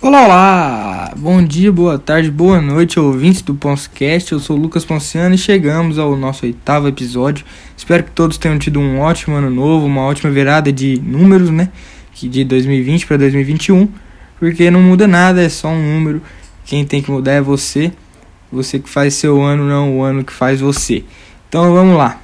Olá, olá! Bom dia, boa tarde, boa noite, ouvintes do Ponscast. Eu sou o Lucas Ponciano e chegamos ao nosso oitavo episódio. Espero que todos tenham tido um ótimo ano novo, uma ótima virada de números, né? De 2020 para 2021, porque não muda nada, é só um número. Quem tem que mudar é você. Você que faz seu ano, não o ano que faz você. Então vamos lá.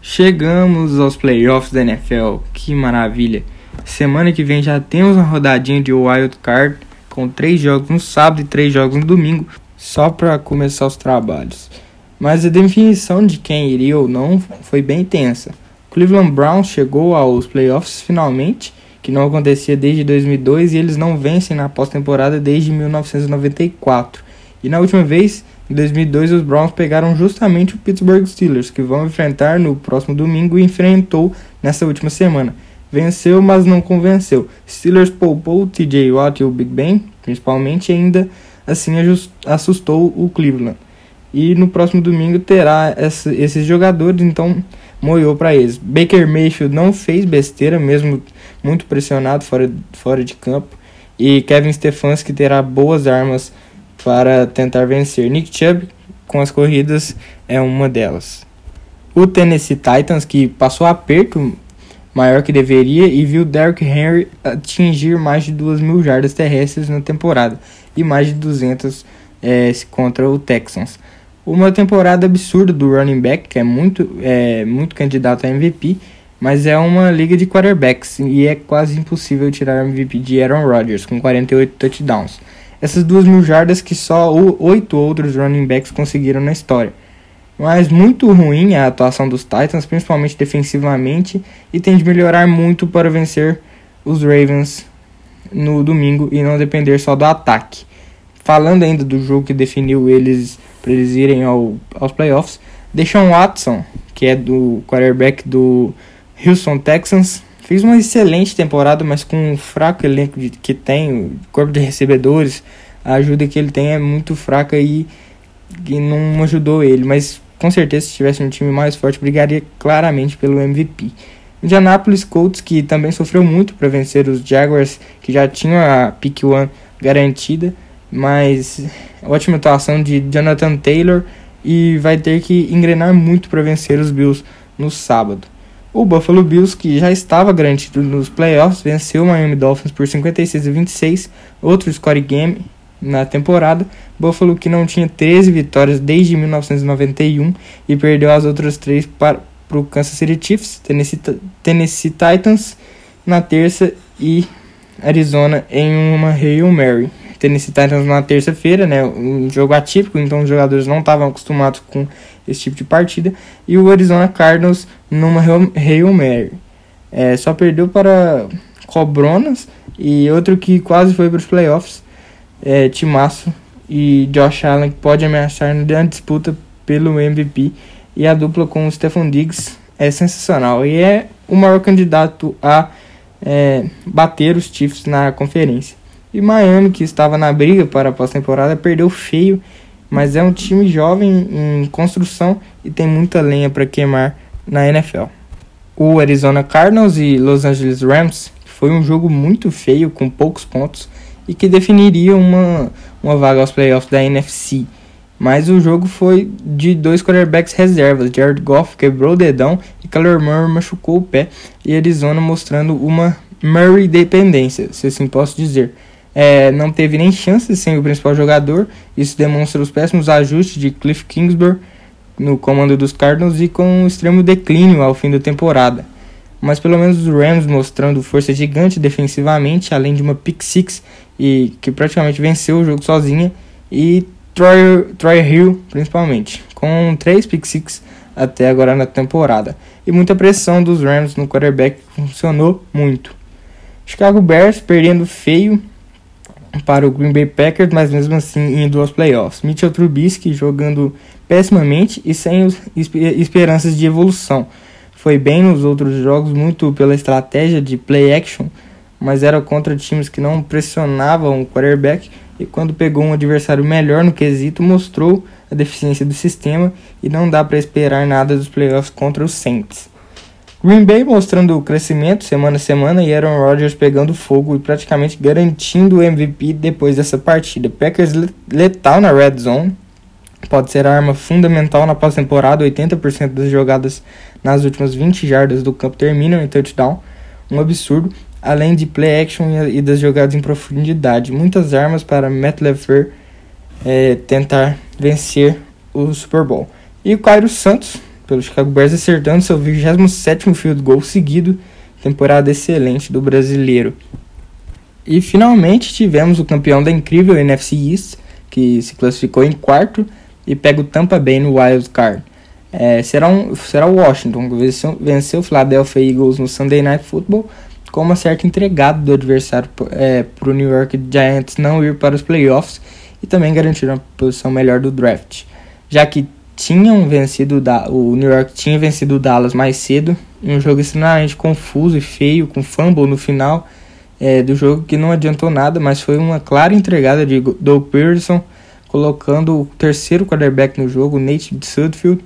Chegamos aos playoffs da NFL. Que maravilha! Semana que vem já temos uma rodadinha de wild card com três jogos no sábado e três jogos no domingo, só para começar os trabalhos. Mas a definição de quem iria ou não foi bem tensa. Cleveland Browns chegou aos playoffs finalmente, que não acontecia desde 2002 e eles não vencem na pós-temporada desde 1994. E na última vez, em 2002, os Browns pegaram justamente o Pittsburgh Steelers, que vão enfrentar no próximo domingo e enfrentou nessa última semana. Venceu, mas não convenceu. Steelers poupou o TJ Watt e o Big Ben, principalmente, e ainda assim assustou o Cleveland. E no próximo domingo terá essa, esses jogadores, então moiou para eles. Baker Mayfield não fez besteira, mesmo muito pressionado fora, fora de campo. E Kevin Stefanski terá boas armas para tentar vencer. Nick Chubb, com as corridas, é uma delas. O Tennessee Titans, que passou aperto maior que deveria e viu Derrick Henry atingir mais de 2 mil jardas terrestres na temporada e mais de 200 é, contra o Texans. Uma temporada absurda do running back, que é muito, é, muito candidato a MVP, mas é uma liga de quarterbacks e é quase impossível tirar MVP de Aaron Rodgers, com 48 touchdowns. Essas duas mil jardas que só oito outros running backs conseguiram na história. Mas muito ruim a atuação dos Titans, principalmente defensivamente, e tem de melhorar muito para vencer os Ravens no domingo e não depender só do ataque. Falando ainda do jogo que definiu eles para eles irem ao, aos playoffs, Deshaun Watson, que é do quarterback do Houston Texans, fez uma excelente temporada, mas com um fraco elenco de, que tem, o corpo de recebedores, a ajuda que ele tem é muito fraca e, e não ajudou ele, mas com certeza, se tivesse um time mais forte, brigaria claramente pelo MVP. Indianapolis Colts, que também sofreu muito para vencer os Jaguars, que já tinham a pick one garantida, mas ótima atuação de Jonathan Taylor e vai ter que engrenar muito para vencer os Bills no sábado. O Buffalo Bills, que já estava garantido nos playoffs, venceu o Miami Dolphins por 56 a 26, outro score game na temporada. Buffalo que não tinha 13 vitórias desde 1991 e perdeu as outras três para o Kansas City Chiefs, Tennessee, Tennessee Titans na terça e Arizona em uma Hail Mary. Tennessee Titans na terça-feira, né, um jogo atípico, então os jogadores não estavam acostumados com esse tipo de partida, e o Arizona Cardinals numa Hail Mary. É, só perdeu para Cobronas e outro que quase foi para os playoffs, é, Timaço e Josh Allen, pode ameaçar na disputa pelo MVP. E a dupla com o Stephon Diggs é sensacional e é o maior candidato a é, bater os Chiefs na conferência. E Miami, que estava na briga para a pós-temporada, perdeu feio, mas é um time jovem em construção e tem muita lenha para queimar na NFL. O Arizona Cardinals e Los Angeles Rams foi um jogo muito feio, com poucos pontos, e que definiria uma, uma vaga aos playoffs da NFC. Mas o jogo foi de dois quarterbacks reservas. Jared Goff quebrou o dedão e Kyler Murray machucou o pé. E Arizona mostrando uma Murray dependência, se assim posso dizer. É, não teve nem chances sem o principal jogador. Isso demonstra os péssimos ajustes de Cliff Kingsbury no comando dos Cardinals e com um extremo declínio ao fim da temporada mas pelo menos os Rams mostrando força gigante defensivamente, além de uma pick six e que praticamente venceu o jogo sozinha e Troy, Troy Hill principalmente, com três pick six até agora na temporada. E muita pressão dos Rams no quarterback funcionou muito. Chicago Bears perdendo feio para o Green Bay Packers, mas mesmo assim indo aos playoffs. Mitchell Trubisky jogando pessimamente e sem esperanças de evolução foi bem nos outros jogos, muito pela estratégia de play action, mas era contra times que não pressionavam o quarterback e quando pegou um adversário melhor no quesito, mostrou a deficiência do sistema e não dá para esperar nada dos playoffs contra os Saints. Green Bay mostrando o crescimento semana a semana e Aaron Rodgers pegando fogo e praticamente garantindo o MVP depois dessa partida. Packers letal na red zone, pode ser a arma fundamental na pós-temporada. 80% das jogadas nas últimas 20 jardas do campo terminam em touchdown, um absurdo, além de play action e das jogadas em profundidade. Muitas armas para Matt LeFleur é, tentar vencer o Super Bowl. E o Cairo Santos pelo Chicago Bears, acertando seu 27º field goal seguido, temporada excelente do brasileiro. E finalmente tivemos o campeão da incrível NFC East, que se classificou em quarto e pega o Tampa Bay no Wild Card. É, será, um, será o Washington, que venceu o Philadelphia Eagles no Sunday Night Football, com uma certa entregada do adversário é, para o New York Giants não ir para os playoffs e também garantir uma posição melhor do draft, já que tinham vencido o New York tinha vencido o Dallas mais cedo em um jogo extremamente confuso e feio com fumble no final é, do jogo que não adiantou nada mas foi uma clara entregada de Doug Pearson colocando o terceiro quarterback no jogo Nate Sudfield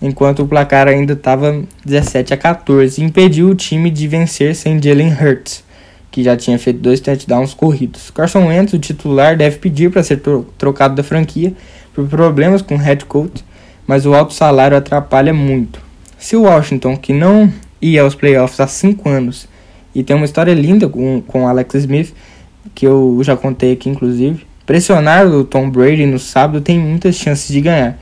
enquanto o placar ainda estava 17 a 14 e impediu o time de vencer sem Jalen Hurts que já tinha feito dois touchdowns corridos Carson Wentz o titular deve pedir para ser trocado da franquia por problemas com o head coach mas o alto salário atrapalha muito. Se o Washington, que não ia aos playoffs há 5 anos, e tem uma história linda com, com Alex Smith, que eu já contei aqui inclusive, pressionar o Tom Brady no sábado tem muitas chances de ganhar.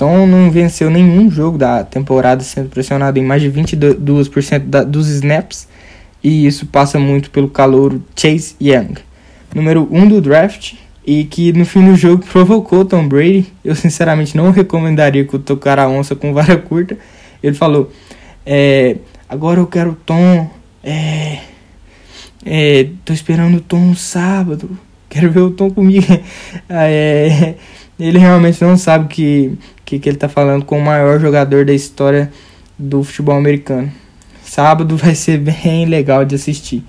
Então não venceu nenhum jogo da temporada sendo pressionado em mais de 22% da, dos snaps, e isso passa muito pelo calor Chase Young. Número 1 um do draft, e que no fim do jogo provocou Tom Brady. Eu sinceramente não recomendaria que o tocar a onça com vara curta. Ele falou: é, agora eu quero Tom. É, é, tô esperando o Tom sábado. Quero ver o Tom comigo. é, ele realmente não sabe que, que, que ele tá falando com o maior jogador da história do futebol americano. Sábado vai ser bem legal de assistir.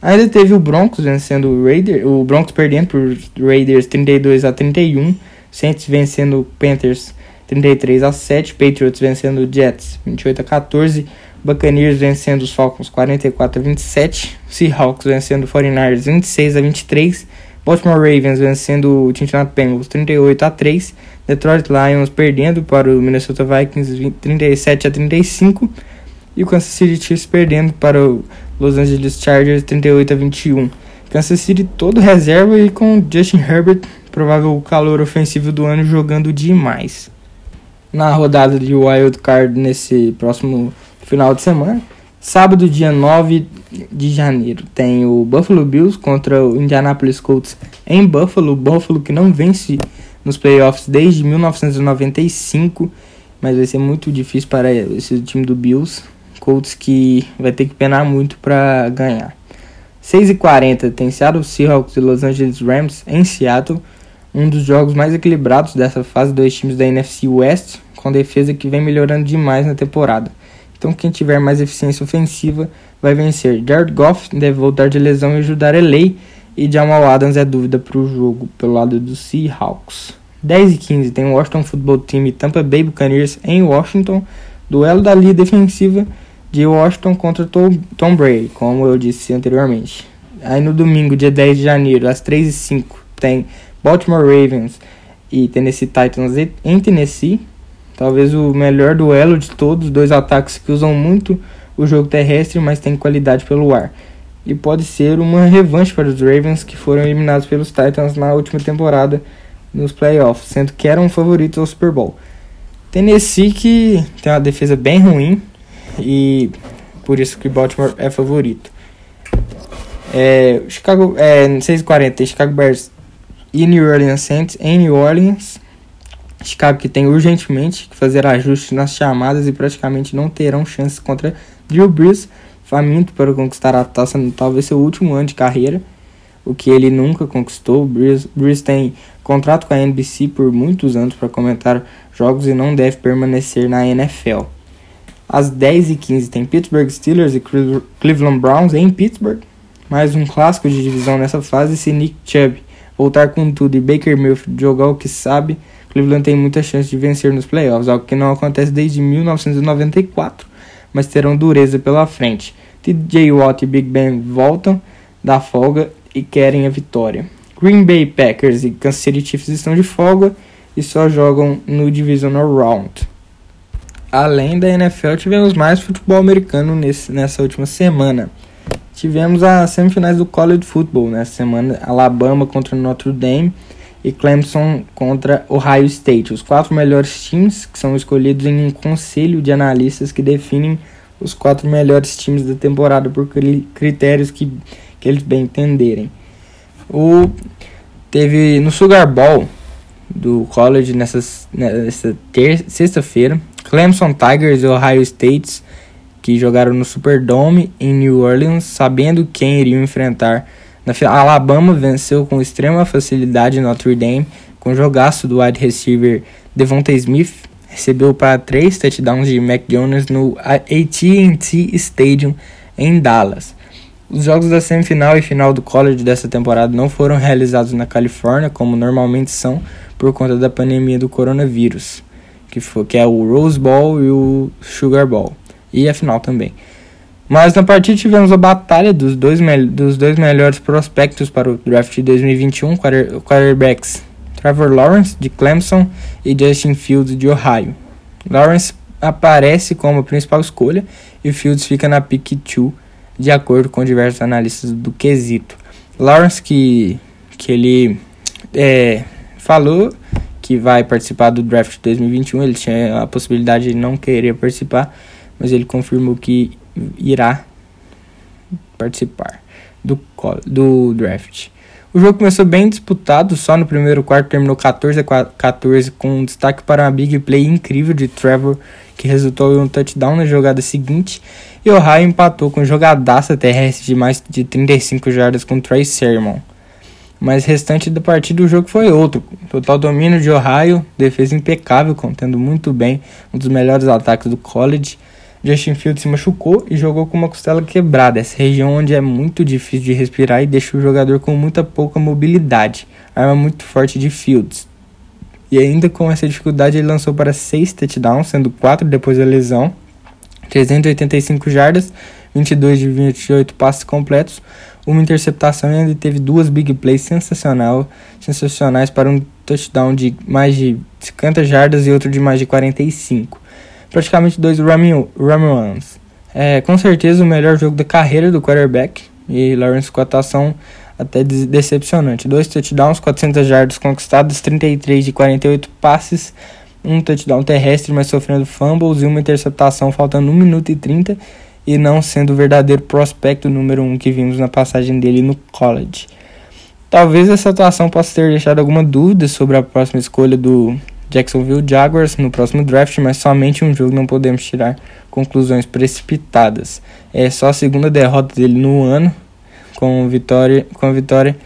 Ainda teve o Broncos vencendo o Raiders, o Broncos perdendo por Raiders 32 a 31, Saints vencendo Panthers 33 a 7, Patriots vencendo Jets 28 a 14, Buccaneers vencendo os Falcons 44 a 27, Seahawks vencendo o 49ers 26 a 23, Baltimore Ravens vencendo o Cincinnati Bengals 38 a 3, Detroit Lions perdendo para o Minnesota Vikings 37 a 35 e o Kansas City Chiefs perdendo para o Los Angeles Chargers 38 a 21. Kansas City todo reserva e com Justin Herbert, provável calor ofensivo do ano, jogando demais. Na rodada de Wild Card nesse próximo final de semana, sábado, dia 9 de janeiro, tem o Buffalo Bills contra o Indianapolis Colts em Buffalo. Buffalo que não vence nos playoffs desde 1995, mas vai ser muito difícil para esse time do Bills. Colts que vai ter que penar muito para ganhar. 6 e 40 tem Seattle Seahawks e Los Angeles Rams em Seattle, um dos jogos mais equilibrados dessa fase, dois times da NFC West, com defesa que vem melhorando demais na temporada. Então quem tiver mais eficiência ofensiva vai vencer. Jared Goff deve voltar de lesão e ajudar LA, e Jamal Adams é dúvida para o jogo pelo lado dos Seahawks. 10 e 15 tem Washington Football Team e Tampa Bay Buccaneers em Washington, duelo da linha defensiva de Washington contra Tom Brady, como eu disse anteriormente. Aí no domingo, dia 10 de janeiro, às 3h05, tem Baltimore Ravens e Tennessee Titans em Tennessee. Talvez o melhor duelo de todos, dois ataques que usam muito o jogo terrestre, mas tem qualidade pelo ar. E pode ser uma revanche para os Ravens que foram eliminados pelos Titans na última temporada nos playoffs, sendo que eram favoritos ao Super Bowl. Tennessee que tem uma defesa bem ruim, e por isso que Baltimore é favorito. É, Chicago, é, 6h40, Chicago Bears e New Orleans Saints em New Orleans. Chicago que tem urgentemente que fazer ajustes nas chamadas e praticamente não terão chances contra Drew Brees, faminto para conquistar a taça no talvez seu último ano de carreira, o que ele nunca conquistou. Brees tem contrato com a NBC por muitos anos para comentar jogos e não deve permanecer na NFL. Às 10h15 tem Pittsburgh Steelers e Cleveland Browns em Pittsburgh. Mais um clássico de divisão nessa fase. Se Nick Chubb voltar com tudo e Baker Mayfield jogar o que sabe, Cleveland tem muita chance de vencer nos playoffs, algo que não acontece desde 1994, mas terão dureza pela frente. TJ Watt e Big Ben voltam da folga e querem a vitória. Green Bay Packers e Kansas City Chiefs estão de folga e só jogam no Divisional Round. Além da NFL, tivemos mais futebol americano nesse, nessa última semana. Tivemos as semifinais do College Football nessa semana, Alabama contra Notre Dame e Clemson contra Ohio State. Os quatro melhores times que são escolhidos em um conselho de analistas que definem os quatro melhores times da temporada por critérios que, que eles bem entenderem. O, teve no Sugar Bowl do college nessa, nessa sexta-feira, Clemson Tigers e Ohio State que jogaram no Superdome em New Orleans, sabendo quem iriam enfrentar. Na Alabama venceu com extrema facilidade Notre Dame, com jogaço do wide receiver Devonta Smith, recebeu para três touchdowns de Mac Jones no AT&T Stadium em Dallas. Os jogos da semifinal e final do college dessa temporada não foram realizados na Califórnia, como normalmente são, por conta da pandemia do coronavírus, que, foi, que é o Rose Bowl e o Sugar Bowl, e a final também. Mas na partida tivemos a batalha dos dois, dos dois melhores prospectos para o draft de 2021, quarterbacks Trevor Lawrence, de Clemson, e Justin Fields, de Ohio. Lawrence aparece como a principal escolha e Fields fica na pick 2, de acordo com diversos analistas do quesito. Lawrence, que, que ele é, falou que vai participar do draft de 2021, ele tinha a possibilidade de não querer participar, mas ele confirmou que irá participar do, do draft. O jogo começou bem disputado, só no primeiro quarto terminou 14 a 14 com um destaque para uma big play incrível de Trevor, que resultou em um touchdown na jogada seguinte, e Ohio empatou com jogadaça terrestre de mais de 35 jardas com Trey Sermon. Mas restante da partida o jogo foi outro. Total domínio de Ohio, defesa impecável, contendo muito bem um dos melhores ataques do college. Justin Fields se machucou e jogou com uma costela quebrada, essa região onde é muito difícil de respirar e deixa o jogador com muita pouca mobilidade. Arma muito forte de Fields. E ainda com essa dificuldade, ele lançou para 6 touchdowns, sendo 4 depois da lesão, 385 jardas, 22 de 28 passes completos, uma interceptação e ainda teve duas big plays sensacional, sensacionais para um touchdown de mais de 50 jardas e outro de mais de 45 praticamente dois run runs. É com certeza o melhor jogo da carreira do quarterback e Lawrence com atuação até decepcionante. Dois touchdowns, 400 jardas conquistadas, 33 de 48 passes, um touchdown terrestre, mas sofrendo fumbles e uma interceptação faltando 1 minuto e 30 e não sendo o verdadeiro prospecto número 1 um que vimos na passagem dele no college. Talvez essa atuação possa ter deixado alguma dúvida sobre a próxima escolha do Jacksonville Jaguars no próximo draft, mas somente um jogo não podemos tirar conclusões precipitadas. É só a segunda derrota dele no ano com vitória, com a vitória.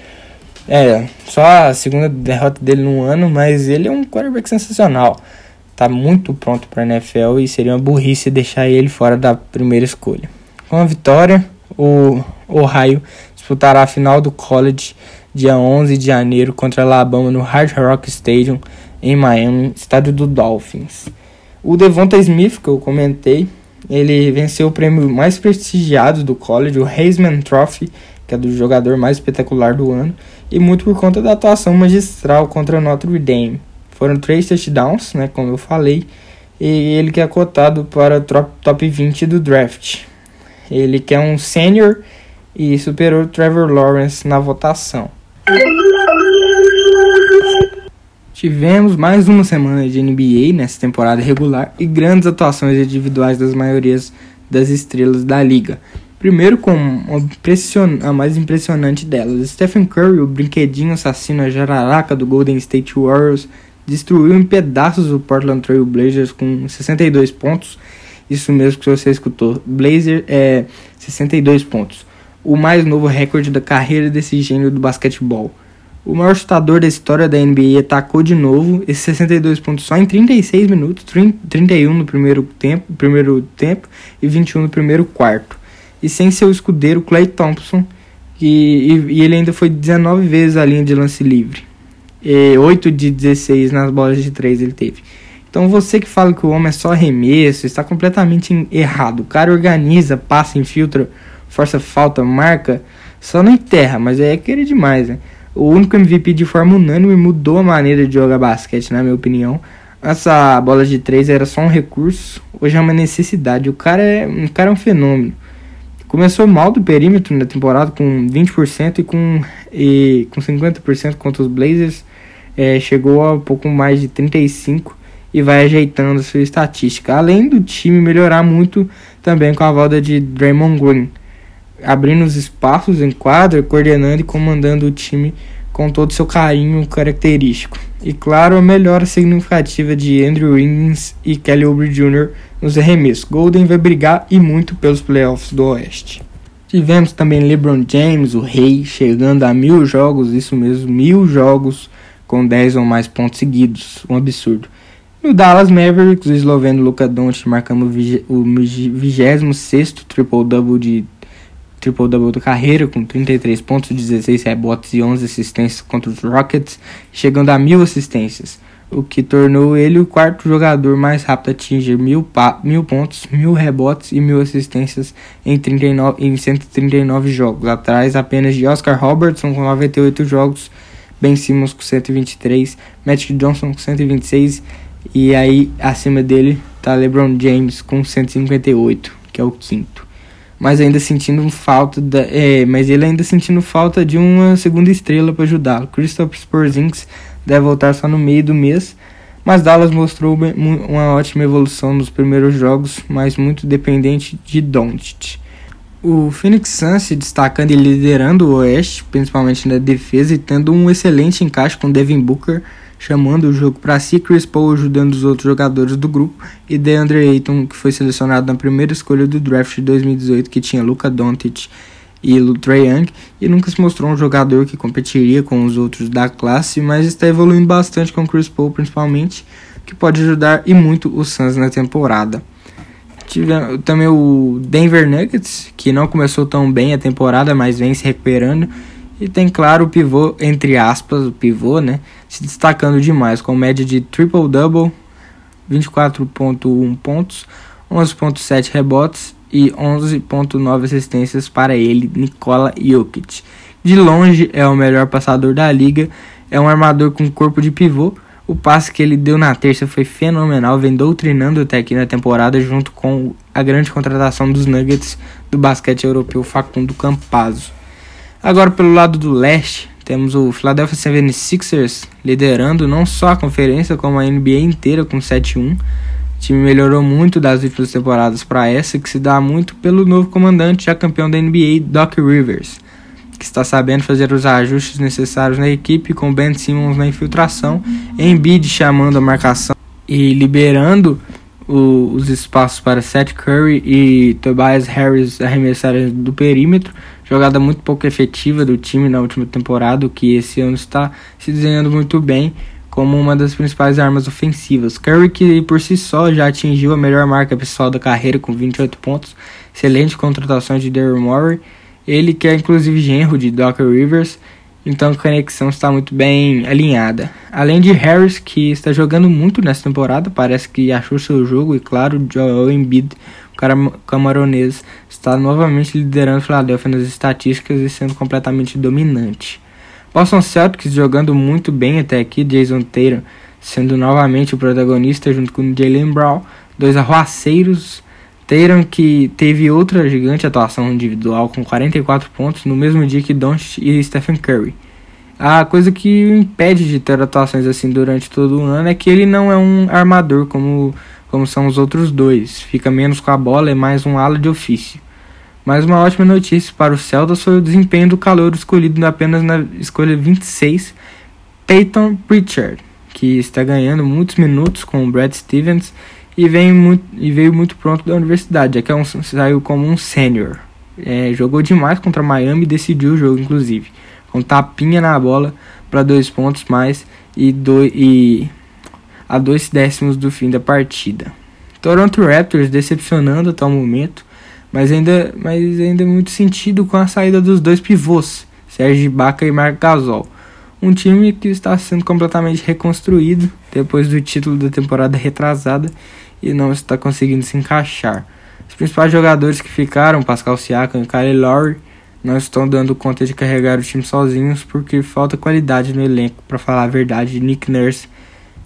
É, só a segunda derrota dele no ano, mas ele é um quarterback sensacional. Tá muito pronto para NFL e seria uma burrice deixar ele fora da primeira escolha. Com a vitória, o Ohio disputará a final do college dia 11 de janeiro contra Alabama no Hard Rock Stadium em Miami, estádio do Dolphins. O Devonta Smith, que eu comentei, ele venceu o prêmio mais prestigiado do college, o Heisman Trophy, que é do jogador mais espetacular do ano, e muito por conta da atuação magistral contra Notre Dame. Foram três touchdowns, né, como eu falei, e ele que é cotado para o top 20 do draft. Ele que é um senior e superou Trevor Lawrence na votação. Tivemos mais uma semana de NBA nessa temporada regular e grandes atuações individuais das maiorias das estrelas da liga. Primeiro com a mais impressionante delas, Stephen Curry, o brinquedinho assassino a jararaca do Golden State Warriors, destruiu em pedaços o Portland Trail Blazers com 62 pontos. Isso mesmo que você escutou, Blazer é 62 pontos. O mais novo recorde da carreira desse gênio do basquetebol. O maior chutador da história da NBA atacou de novo, esses 62 pontos só em 36 minutos, 31 no primeiro tempo, primeiro tempo e 21 no primeiro quarto. E sem seu escudeiro Clay Thompson, e, e, e ele ainda foi 19 vezes a linha de lance livre. E 8 de 16 nas bolas de 3 ele teve. Então você que fala que o homem é só arremesso, está completamente errado. O cara organiza, passa, infiltra, força falta, marca, só não enterra, mas é querer demais, né? O único MVP de forma unânime mudou a maneira de jogar basquete, na minha opinião. Essa bola de três era só um recurso, hoje é uma necessidade. O cara é, um cara é um fenômeno. Começou mal do perímetro na temporada com 20% e com, e, com 50% contra os Blazers. É, chegou a pouco mais de 35% e vai ajeitando sua estatística. Além do time melhorar muito também com a volta de Draymond Green, abrindo os espaços em quadra, coordenando e comandando o time com todo seu carinho característico. E claro, a melhora significativa de Andrew Wiggins e Kelly Oubre Jr. nos arremessos. Golden vai brigar e muito pelos playoffs do Oeste. Tivemos também LeBron James, o rei, chegando a mil jogos, isso mesmo, mil jogos com 10 ou mais pontos seguidos, um absurdo. No Dallas Mavericks, o esloveno Luka Doncic marcando o 26 triple-double de triple-double da carreira, com 33 pontos, 16 rebotes e 11 assistências contra os Rockets, chegando a mil assistências, o que tornou ele o quarto jogador mais rápido a atingir mil, mil pontos, mil rebotes e mil assistências em, 39, em 139 jogos, atrás apenas de Oscar Robertson com 98 jogos, Ben Simmons com 123, Magic Johnson com 126 e aí acima dele tá LeBron James com 158, que é o quinto mas ainda sentindo falta da, é, mas ele ainda sentindo falta de uma segunda estrela para ajudá-lo. Christopher Porzingis deve voltar só no meio do mês, mas Dallas mostrou uma ótima evolução nos primeiros jogos, mas muito dependente de Doncic. O Phoenix Suns se destacando e liderando o Oeste, principalmente na defesa e tendo um excelente encaixe com Devin Booker chamando o jogo para si, Chris Paul ajudando os outros jogadores do grupo e DeAndre Ayton, que foi selecionado na primeira escolha do draft de 2018, que tinha Luka Doncic e Trey Young, e nunca se mostrou um jogador que competiria com os outros da classe, mas está evoluindo bastante com Chris Paul principalmente, que pode ajudar e muito o Suns na temporada. Tivemos também o Denver Nuggets, que não começou tão bem a temporada, mas vem se recuperando e tem, claro, o pivô, entre aspas, o pivô, né? Se destacando demais, com média de triple-double, 24.1 pontos, 11.7 rebotes e 11.9 assistências para ele, Nikola Jokic. De longe é o melhor passador da liga, é um armador com corpo de pivô. O passe que ele deu na terça foi fenomenal, vem doutrinando até aqui na temporada junto com a grande contratação dos Nuggets do basquete europeu Facundo Campazzo. Agora pelo lado do leste, temos o Philadelphia 76ers liderando não só a conferência, como a NBA inteira com 7-1. O time melhorou muito das últimas temporadas para essa, que se dá muito pelo novo comandante, já campeão da NBA, Doc Rivers, que está sabendo fazer os ajustes necessários na equipe, com Ben Simmons na infiltração, Embiid chamando a marcação e liberando o, os espaços para Seth Curry e Tobias Harris arremessarem do perímetro, jogada muito pouco efetiva do time na última temporada, que esse ano está se desenhando muito bem como uma das principais armas ofensivas. Curry, que por si só já atingiu a melhor marca pessoal da carreira com 28 pontos, excelente contratação de Daryl Morey, ele que é inclusive genro de Doc Rivers, então a conexão está muito bem alinhada. Além de Harris, que está jogando muito nessa temporada, parece que achou seu jogo, e claro, Joel Embiid, camaronês, está novamente liderando o Philadelphia nas estatísticas e sendo completamente dominante. Boston Celtics jogando muito bem até aqui, Jason Tatum sendo novamente o protagonista junto com Jalen Brown, dois arruaceiros Tatum que teve outra gigante atuação individual com 44 pontos no mesmo dia que Doncic e Stephen Curry. A coisa que o impede de ter atuações assim durante todo o ano é que ele não é um armador como, como são os outros dois. Fica menos com a bola, é mais um ala de ofício. Mas uma ótima notícia para o Celtics foi o desempenho do calor escolhido apenas na escolha 26, Peyton Pritchard, que está ganhando muitos minutos com o Brad Stevens e, vem muito, e veio muito pronto da universidade, já que é um, saiu como um sênior. É, jogou demais contra Miami e decidiu o jogo, inclusive. Com tapinha na bola para dois pontos mais e, do, e a dois décimos do fim da partida. Toronto Raptors decepcionando até o momento, mas ainda, mas ainda muito sentido com a saída dos dois pivôs, Serge Ibaka e Marc Gasol. Um time que está sendo completamente reconstruído depois do título da temporada retrasada e não está conseguindo se encaixar. Os principais jogadores que ficaram, Pascal Siakam e Kyle Lowry, não estão dando conta de carregar o time sozinhos porque falta qualidade no elenco. Para falar a verdade, Nick Nurse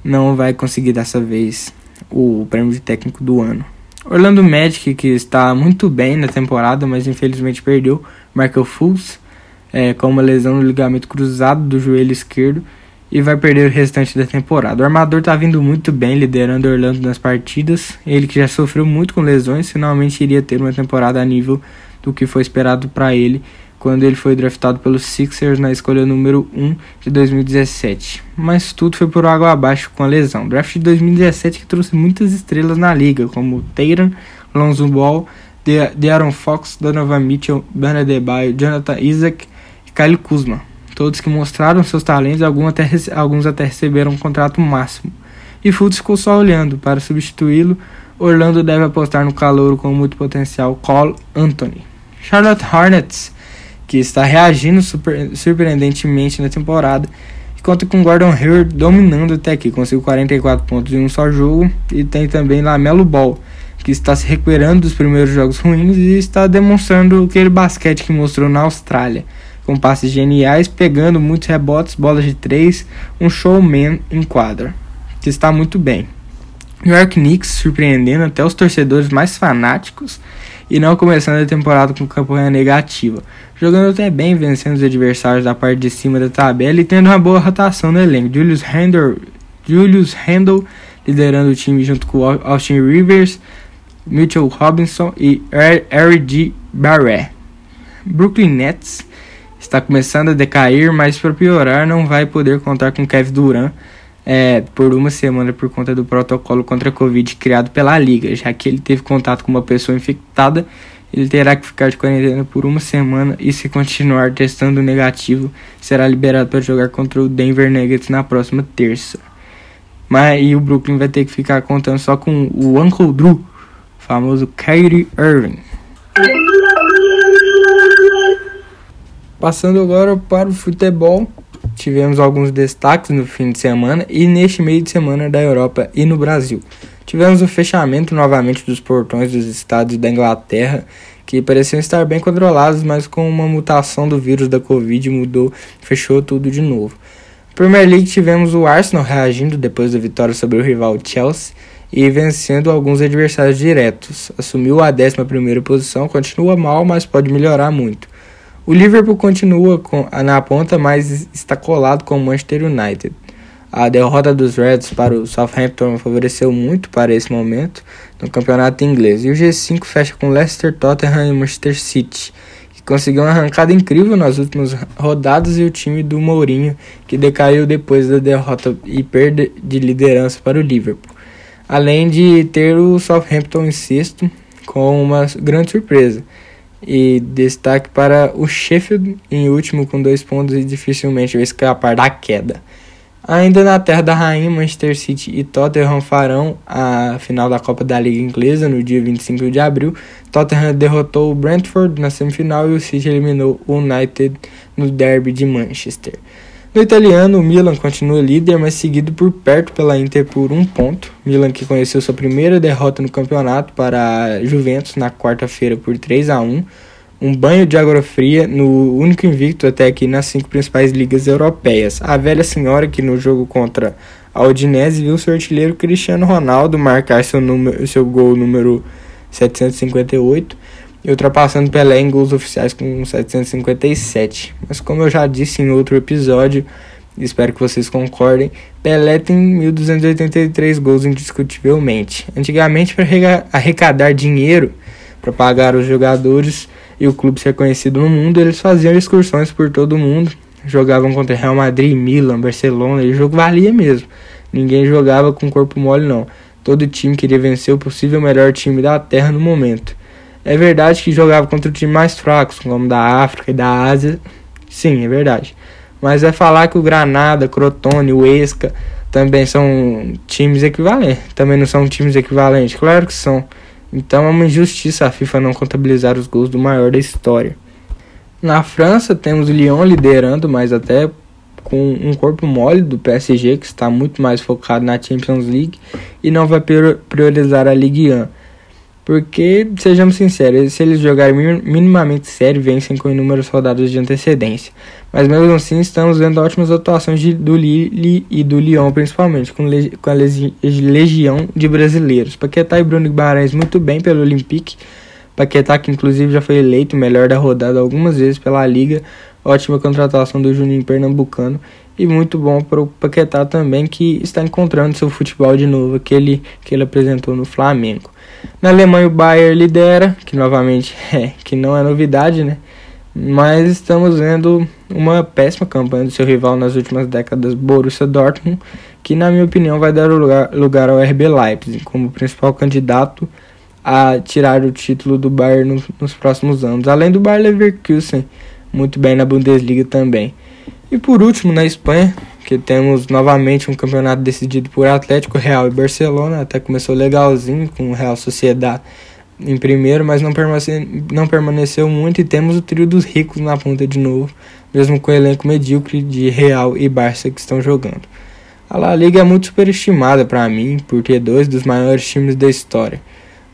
não vai conseguir dessa vez o prêmio de técnico do ano. Orlando Magic, que está muito bem na temporada, mas infelizmente perdeu Michael Fultz é, com uma lesão no ligamento cruzado do joelho esquerdo e vai perder o restante da temporada. O armador está vindo muito bem, liderando Orlando nas partidas. Ele que já sofreu muito com lesões, finalmente iria ter uma temporada a nível do que foi esperado para ele quando ele foi draftado pelos Sixers na escolha número 1 de 2017. Mas tudo foi por água abaixo com a lesão. Draft de 2017 que trouxe muitas estrelas na liga, como Tatum, Lonzo Ball, De'Aaron Fox, Donovan Mitchell, Ben Adebayo, Jonathan Isaac e Kyle Kuzma. Todos que mostraram seus talentos, alguns até, alguns até receberam um contrato máximo. E Fultz ficou só olhando. Para substituí-lo, Orlando deve apostar no calouro com muito potencial, Cole Anthony. Charlotte Hornets que está reagindo super, surpreendentemente na temporada. E conta com Gordon Hayward dominando até aqui, conseguiu 44 pontos em um só jogo. E tem também Lamelo Ball, que está se recuperando dos primeiros jogos ruins e está demonstrando aquele basquete que mostrou na Austrália. Com passes geniais, pegando muitos rebotes, bolas de três, um showman em quadra, que está muito bem. New York Knicks surpreendendo até os torcedores mais fanáticos e não começando a temporada com campanha negativa, jogando até bem, vencendo os adversários da parte de cima da tabela e tendo uma boa rotação no elenco. Julius Randle, Julius liderando o time junto com Austin Rivers, Mitchell Robinson e R.G. Barrett. Brooklyn Nets está começando a decair, mas para piorar não vai poder contar com Kevin Durant é, por uma semana por conta do protocolo contra a Covid criado pela Liga, já que ele teve contato com uma pessoa infectada, ele terá que ficar de quarentena por uma semana e se continuar testando negativo, será liberado para jogar contra o Denver Nuggets na próxima terça. Mas e o Brooklyn vai ter que ficar contando só com o Uncle Drew, famoso Kyrie Irving. Passando agora para o futebol, tivemos alguns destaques no fim de semana e neste meio de semana da Europa e no Brasil. Tivemos o fechamento novamente dos portões dos estados da Inglaterra, que pareciam estar bem controlados, mas com uma mutação do vírus da Covid mudou, fechou tudo de novo. Premier League tivemos o Arsenal reagindo depois da vitória sobre o rival Chelsea e vencendo alguns adversários diretos. Assumiu a 11ª posição, continua mal, mas pode melhorar muito. O Liverpool continua com, na ponta, mas está colado com o Manchester United. A derrota dos Reds para o Southampton favoreceu muito para esse momento no campeonato inglês. E o G5 fecha com Leicester, Tottenham e Manchester City, que conseguiu uma arrancada incrível nas últimas rodadas, e o time do Mourinho, que decaiu depois da derrota e perda de liderança para o Liverpool. Além de ter o Southampton em sexto, com uma grande surpresa. E destaque para o Sheffield em último com dois pontos e dificilmente vai escapar da queda. Ainda na Terra da Rainha, Manchester City e Tottenham farão a final da Copa da Liga Inglesa no dia 25 de abril. Tottenham derrotou o Brentford na semifinal e o City eliminou o United no derby de Manchester. No italiano, o Milan continua líder, mas seguido por perto pela Inter por um ponto. Milan que conheceu sua primeira derrota no campeonato para a Juventus na quarta-feira por 3 a 1 um banho de água fria no único invicto até aqui nas cinco principais ligas europeias. A velha senhora que no jogo contra a Udinese viu seu artilheiro Cristiano Ronaldo marcar seu, número, seu gol número 758 e ultrapassando Pelé em gols oficiais com 757. Mas como eu já disse em outro episódio, espero que vocês concordem, Pelé tem 1283 gols indiscutivelmente. Antigamente para arrecadar dinheiro para pagar os jogadores e o clube ser conhecido no mundo, eles faziam excursões por todo o mundo, jogavam contra Real Madrid, Milan, Barcelona, e o jogo valia mesmo. Ninguém jogava com corpo mole não. Todo time queria vencer o possível melhor time da Terra no momento. É verdade que jogava contra times mais fracos, como da África e da Ásia. Sim, é verdade. Mas é falar que o Granada, Crotone, o Esca também são times equivalentes. Também não são times equivalentes. Claro que são. Então é uma injustiça a FIFA não contabilizar os gols do maior da história. Na França temos o Lyon liderando, mas até com um corpo mole do PSG, que está muito mais focado na Champions League e não vai priorizar a Ligue 1. Porque, sejamos sinceros, se eles jogarem minimamente sério, vencem com inúmeras rodadas de antecedência. Mas mesmo assim, estamos vendo ótimas atuações de, do Lille e do Lyon, principalmente, com, com a legião de brasileiros. Paquetá e Bruno Guimarães muito bem pelo Olympique. Paquetá, que inclusive já foi eleito o melhor da rodada algumas vezes pela Liga. Ótima contratação do Juninho Pernambucano. E muito bom para o Paquetá também, que está encontrando seu futebol de novo, aquele que ele apresentou no Flamengo. Na Alemanha o Bayern lidera, que novamente é, que não é novidade, né? Mas estamos vendo uma péssima campanha do seu rival nas últimas décadas, Borussia Dortmund, que na minha opinião vai dar lugar, lugar ao RB Leipzig como principal candidato a tirar o título do Bayern no, nos próximos anos, além do Bayer Leverkusen, muito bem na Bundesliga também. E por último, na Espanha, que temos novamente um campeonato decidido por Atlético, Real e Barcelona. Até começou legalzinho com o Real Sociedade em primeiro, mas não, permaneceu, não permaneceu muito e temos o trio dos ricos na ponta de novo, mesmo com o elenco medíocre de Real e Barça que estão jogando. A La Liga é muito superestimada para mim por ter dois dos maiores times da história.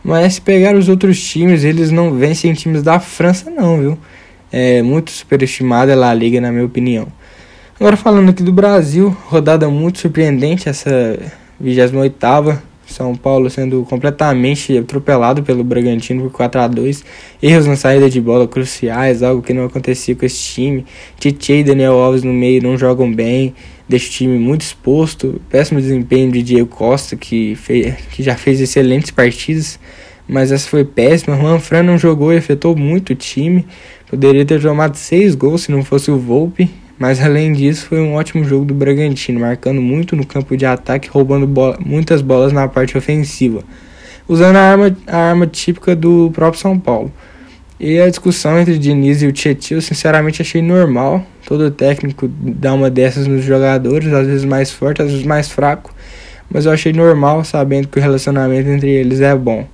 Mas se pegar os outros times, eles não vencem times da França não, viu? É muito superestimada a La Liga na minha opinião. Agora falando aqui do Brasil, rodada muito surpreendente essa 28 São Paulo sendo completamente atropelado pelo Bragantino por 4 a 2 Erros na saída de bola cruciais, algo que não acontecia com esse time. Tietchan e Daniel Alves no meio não jogam bem, deixa o time muito exposto. Péssimo desempenho de Diego Costa, que, fez, que já fez excelentes partidas, mas essa foi péssima. Juan Fran não jogou e afetou muito o time. Poderia ter tomado 6 gols se não fosse o Volpe mas além disso, foi um ótimo jogo do Bragantino, marcando muito no campo de ataque, roubando bola, muitas bolas na parte ofensiva, usando a arma, a arma típica do próprio São Paulo. E a discussão entre Diniz e o Tietchan, eu sinceramente achei normal. Todo técnico dá uma dessas nos jogadores, às vezes mais forte, às vezes mais fraco. Mas eu achei normal, sabendo que o relacionamento entre eles é bom.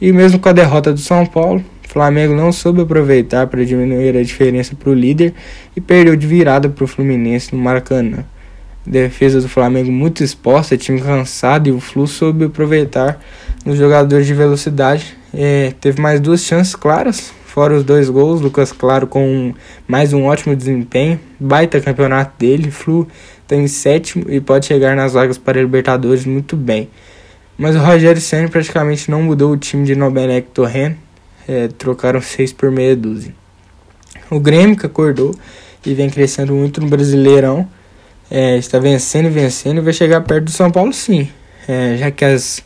E mesmo com a derrota do São Paulo, Flamengo não soube aproveitar para diminuir a diferença para o líder e perdeu de virada para o Fluminense no Maracanã. Defesa do Flamengo muito exposta, time cansado e o Flu soube aproveitar nos jogadores de velocidade. É, teve mais duas chances claras, fora os dois gols. Lucas Claro com mais um ótimo desempenho, baita campeonato dele. Flu tem tá sétimo e pode chegar nas vagas para a Libertadores muito bem. Mas o Rogério Senna praticamente não mudou o time de Nobenec Torrent é, trocaram seis por meia dúzia. O Grêmio que acordou e vem crescendo muito no Brasileirão, é, está vencendo e vencendo e vai chegar perto do São Paulo sim, é, já que as,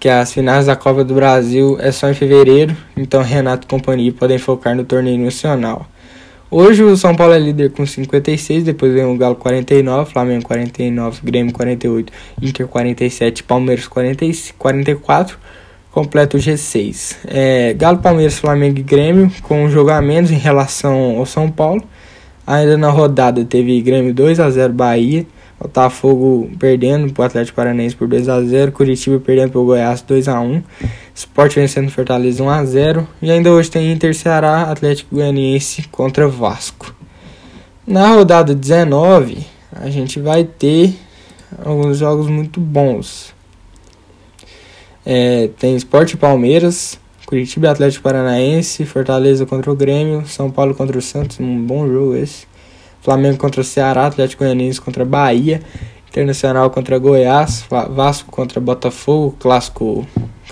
que as finais da Copa do Brasil é só em fevereiro, então Renato e companhia podem focar no torneio nacional. Hoje o São Paulo é líder com 56, depois vem o Galo 49, Flamengo 49, Grêmio 48, Inter 47, Palmeiras 40, 44, completa o G6. É, Galo, Palmeiras, Flamengo e Grêmio com um jogo a menos em relação ao São Paulo. Ainda na rodada teve Grêmio 2 a 0 Bahia, Botafogo perdendo para o Atlético Paranaense por 2 a 0 Curitiba perdendo para o Goiás 2 a 1 Sport vencendo Fortaleza 1 a 0 E ainda hoje tem Inter Ceará, Atlético Goianiense contra Vasco. Na rodada 19, a gente vai ter alguns jogos muito bons. É, tem Esporte Palmeiras, Curitiba Atlético Paranaense, Fortaleza contra o Grêmio, São Paulo contra o Santos, um bom jogo esse. Flamengo contra o Ceará, Atlético Goianiense contra Bahia, Internacional contra Goiás, Vasco contra Botafogo, clássico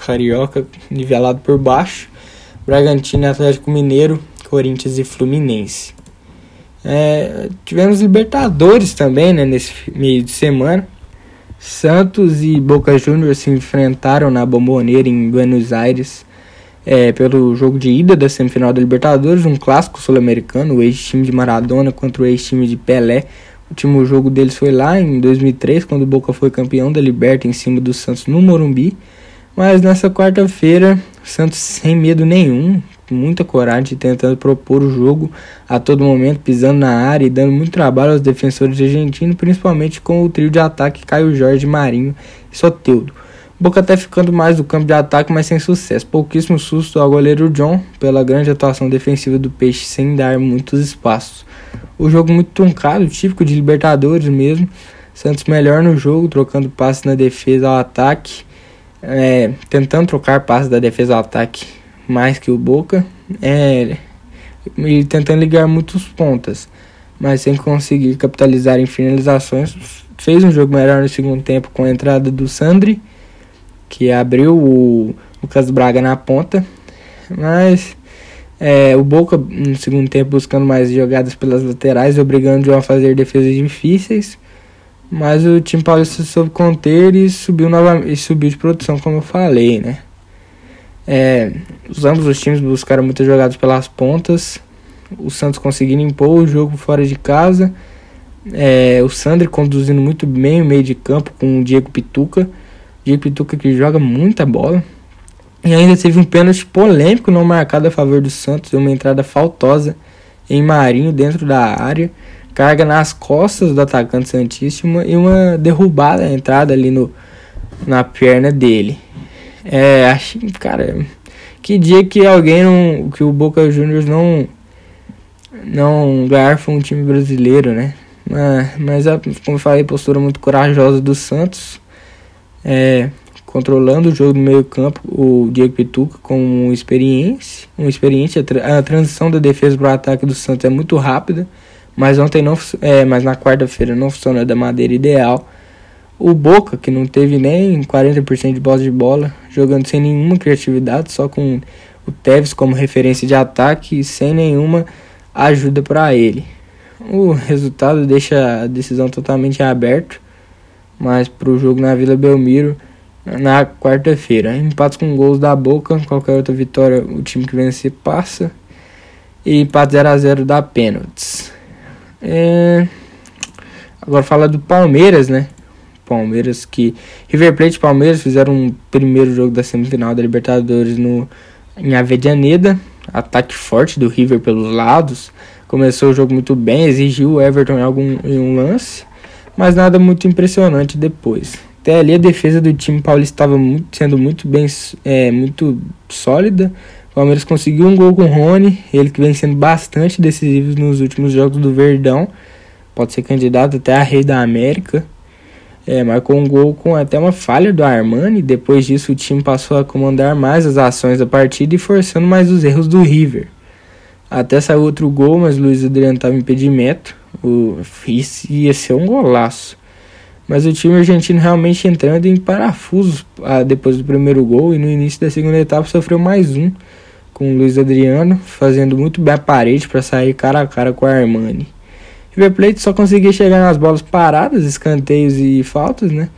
carioca nivelado por baixo, Bragantino Atlético Mineiro, Corinthians e Fluminense. É, tivemos Libertadores também né, nesse meio de semana. Santos e Boca Juniors se enfrentaram na Bomboneira em Buenos Aires é, pelo jogo de ida da semifinal da Libertadores, um clássico sul-americano, o ex-time de Maradona contra o ex-time de Pelé. O último jogo deles foi lá em 2003, quando o Boca foi campeão da Liberta em cima do Santos no Morumbi. Mas nessa quarta-feira, Santos sem medo nenhum, muita coragem, tentando propor o jogo a todo momento, pisando na área e dando muito trabalho aos defensores argentinos, principalmente com o trio de ataque Caio Jorge, Marinho e Soteudo. Boca até ficando mais do campo de ataque, mas sem sucesso. Pouquíssimo susto ao goleiro John pela grande atuação defensiva do Peixe sem dar muitos espaços. O jogo muito truncado, típico de Libertadores mesmo. Santos melhor no jogo, trocando passes na defesa ao ataque, é, tentando trocar passes da defesa ao ataque mais que o Boca, é, e tentando ligar muitos pontas, mas sem conseguir capitalizar em finalizações. Fez um jogo melhor no segundo tempo com a entrada do Sandri que abriu o Lucas Braga na ponta, mas é, o Boca no segundo tempo buscando mais jogadas pelas laterais, obrigando o João a fazer defesas difíceis, mas o time paulista soube conter e subiu, novamente, e subiu de produção, como eu falei, né? É, os ambos os times buscaram muitas jogadas pelas pontas, o Santos conseguindo impor o jogo fora de casa, é, o Sandri conduzindo muito bem o meio de campo com o Diego Pituca, de Pituca que joga muita bola. E ainda teve um pênalti polêmico não marcado a favor do Santos, uma entrada faltosa em Marinho dentro da área, carga nas costas do atacante Santíssimo e uma derrubada entrada ali no, na perna dele. É, acho, cara, que dia que alguém não, que o Boca Juniors não não garfa um time brasileiro, né? Mas, mas como eu falei, postura muito corajosa do Santos é, controlando o jogo no meio campo, o Diego Pituca com um experiência, um experiente, a, tra a transição da defesa para o ataque do Santos é muito rápida, mas ontem não, é, mas na quarta-feira não funcionou da maneira ideal. O Boca, que não teve nem 40% de bola de bola, jogando sem nenhuma criatividade, só com o Tevez como referência de ataque e sem nenhuma ajuda para ele. O resultado deixa a decisão totalmente aberta mas para o jogo na Vila Belmiro na quarta-feira. Empates com gols da Boca, qualquer outra vitória o time que vencer passa. E empate 0 a 0 da pênaltis. É... Agora fala do Palmeiras, né? Palmeiras que River Plate e Palmeiras fizeram um primeiro jogo da semifinal da Libertadores no em Avedianeda, ataque forte do River pelos lados. Começou o jogo muito bem, exigiu o Everton em algum em um lance mas nada muito impressionante depois. Até ali a defesa do time paulista estava sendo muito bem, é, muito sólida. O Palmeiras conseguiu um gol com o Rony, ele que vem sendo bastante decisivo nos últimos jogos do Verdão. Pode ser candidato até a Rei da América. É, marcou um gol com até uma falha do Armani. Depois disso, o time passou a comandar mais as ações da partida e forçando mais os erros do River. Até saiu outro gol, mas Luiz Adriano estava impedimento. O, isso ia ser um golaço. Mas o time argentino realmente entrando em parafusos ah, depois do primeiro gol e no início da segunda etapa sofreu mais um com o Luiz Adriano fazendo muito bem a parede para sair cara a cara com o Armani. River Plate só conseguia chegar nas bolas paradas, escanteios e faltas, né?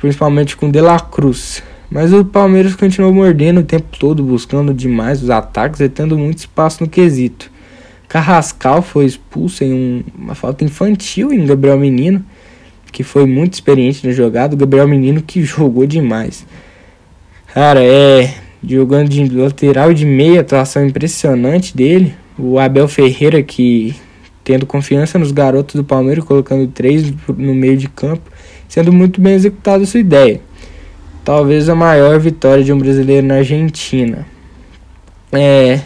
Principalmente com De La Cruz. Mas o Palmeiras continuou mordendo o tempo todo, buscando demais os ataques e tendo muito espaço no quesito. Carrascal foi expulso em um, uma falta infantil em Gabriel Menino, que foi muito experiente no jogado. Gabriel Menino que jogou demais. Cara, é. Jogando de lateral de meia, atuação impressionante dele. O Abel Ferreira que tendo confiança nos garotos do Palmeiras, colocando três no meio de campo, sendo muito bem executada sua ideia. Talvez a maior vitória de um brasileiro na Argentina. É,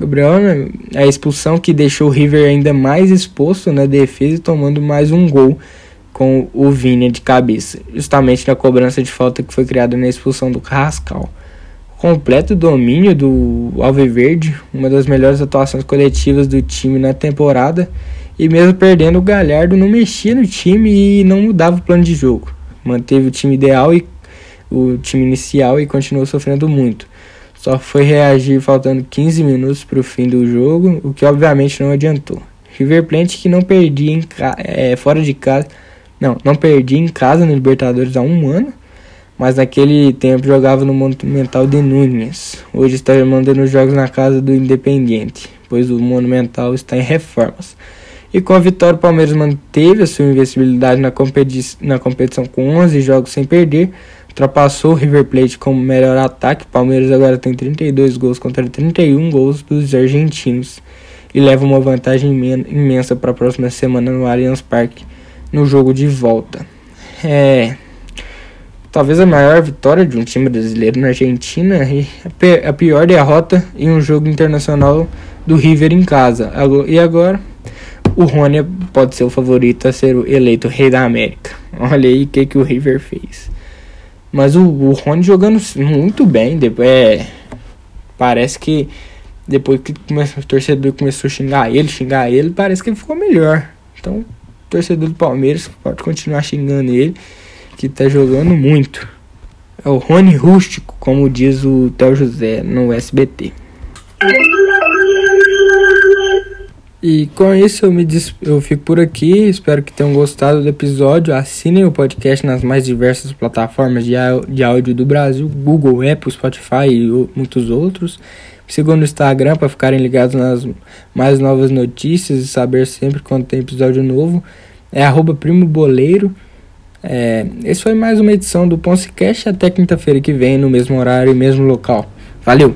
Gabriel, né, a expulsão que deixou o River ainda mais exposto na defesa, tomando mais um gol com o Vini de cabeça, justamente na cobrança de falta que foi criada na expulsão do Carrascal. Completo domínio do Alviverde, uma das melhores atuações coletivas do time na temporada, e mesmo perdendo o Galhardo não mexia no time e não mudava o plano de jogo. Manteve o time ideal e o time inicial e continuou sofrendo muito só foi reagir faltando 15 minutos para o fim do jogo, o que obviamente não adiantou. River Plate que não perdia em é, fora de casa, não, não perdia em casa no Libertadores há um ano, mas naquele tempo jogava no Monumental de Nunes. Hoje está mandando os jogos na casa do Independiente, pois o Monumental está em reformas. E com a vitória, o Palmeiras manteve a sua invencibilidade na, competi na competição com 11 jogos sem perder, ultrapassou o River Plate como melhor ataque. O Palmeiras agora tem 32 gols contra 31 gols dos argentinos e leva uma vantagem imensa para a próxima semana no Allianz Parque no jogo de volta. É, talvez a maior vitória de um time brasileiro na Argentina e a pior derrota em um jogo internacional do River em casa. E agora o Rony pode ser o favorito a ser eleito rei da América. Olha aí o que, que o River fez. Mas o, o Rony jogando muito bem. Depois, é, parece que depois que começou, o torcedor começou a xingar ele, xingar ele, parece que ele ficou melhor. Então, o torcedor do Palmeiras pode continuar xingando ele que tá jogando muito. É o Rony Rústico, como diz o Theo José no SBT. E com isso eu me des... eu fico por aqui. Espero que tenham gostado do episódio. Assinem o podcast nas mais diversas plataformas de, de áudio do Brasil, Google, Apple, Spotify e muitos outros. Sigam no Instagram para ficarem ligados nas mais novas notícias e saber sempre quando tem episódio novo. É arroba Primo Boleiro. É, esse foi mais uma edição do Ponce Cash até quinta-feira que vem, no mesmo horário e mesmo local. Valeu!